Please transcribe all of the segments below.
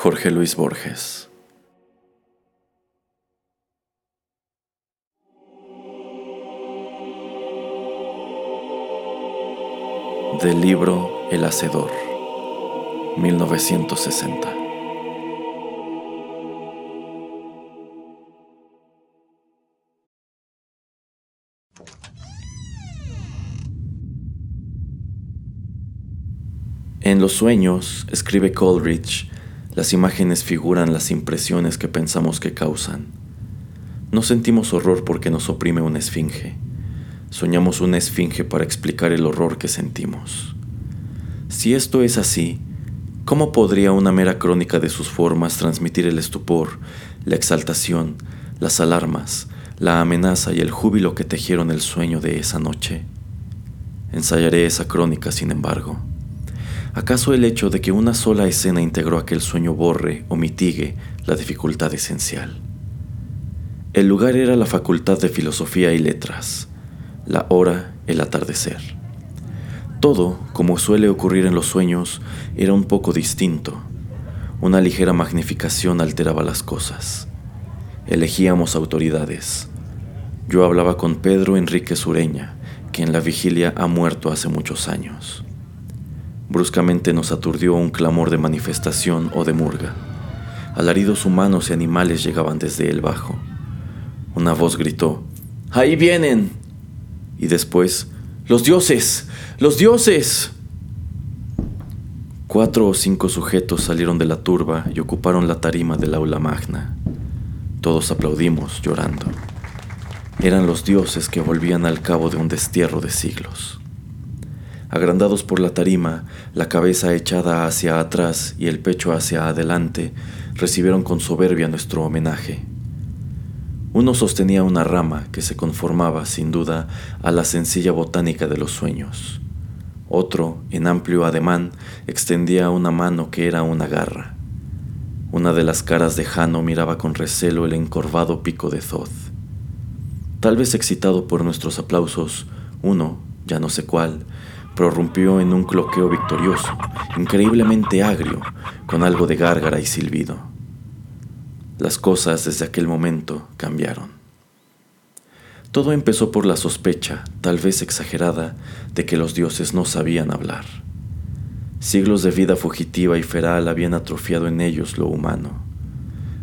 Jorge Luis Borges. Del libro El Hacedor, 1960. En los sueños, escribe Coleridge, las imágenes figuran las impresiones que pensamos que causan. No sentimos horror porque nos oprime una esfinge. Soñamos una esfinge para explicar el horror que sentimos. Si esto es así, ¿cómo podría una mera crónica de sus formas transmitir el estupor, la exaltación, las alarmas, la amenaza y el júbilo que tejieron el sueño de esa noche? Ensayaré esa crónica, sin embargo. ¿Acaso el hecho de que una sola escena integró aquel sueño borre o mitigue la dificultad esencial? El lugar era la Facultad de Filosofía y Letras, la hora el atardecer. Todo, como suele ocurrir en los sueños, era un poco distinto. Una ligera magnificación alteraba las cosas. Elegíamos autoridades. Yo hablaba con Pedro Enrique Sureña, que en la vigilia ha muerto hace muchos años. Bruscamente nos aturdió un clamor de manifestación o de murga. Alaridos humanos y animales llegaban desde el bajo. Una voz gritó, ¡Ahí vienen! Y después, ¡Los dioses! ¡Los dioses! Cuatro o cinco sujetos salieron de la turba y ocuparon la tarima del aula magna. Todos aplaudimos, llorando. Eran los dioses que volvían al cabo de un destierro de siglos agrandados por la tarima, la cabeza echada hacia atrás y el pecho hacia adelante, recibieron con soberbia nuestro homenaje. Uno sostenía una rama que se conformaba, sin duda, a la sencilla botánica de los sueños. Otro, en amplio ademán, extendía una mano que era una garra. Una de las caras de Jano miraba con recelo el encorvado pico de Thoth. Tal vez excitado por nuestros aplausos, uno, ya no sé cuál, prorrumpió en un cloqueo victorioso, increíblemente agrio, con algo de gárgara y silbido. Las cosas desde aquel momento cambiaron. Todo empezó por la sospecha, tal vez exagerada, de que los dioses no sabían hablar. Siglos de vida fugitiva y feral habían atrofiado en ellos lo humano.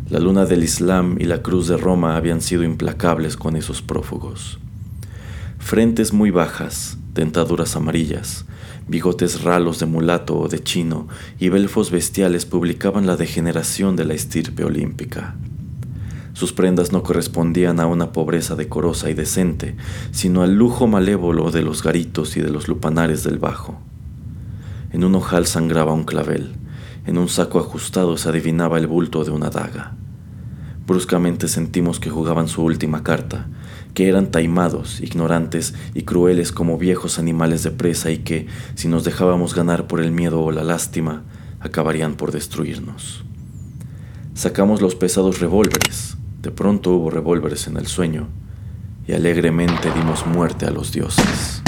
La luna del Islam y la cruz de Roma habían sido implacables con esos prófugos. Frentes muy bajas, dentaduras amarillas, bigotes ralos de mulato o de chino y belfos bestiales publicaban la degeneración de la estirpe olímpica. Sus prendas no correspondían a una pobreza decorosa y decente, sino al lujo malévolo de los garitos y de los lupanares del bajo. En un ojal sangraba un clavel, en un saco ajustado se adivinaba el bulto de una daga. Bruscamente sentimos que jugaban su última carta, que eran taimados, ignorantes y crueles como viejos animales de presa y que, si nos dejábamos ganar por el miedo o la lástima, acabarían por destruirnos. Sacamos los pesados revólveres, de pronto hubo revólveres en el sueño, y alegremente dimos muerte a los dioses.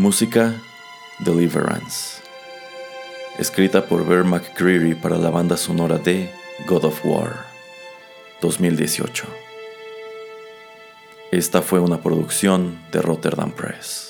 Música Deliverance. Escrita por Bear McCreary para la banda sonora de God of War 2018. Esta fue una producción de Rotterdam Press.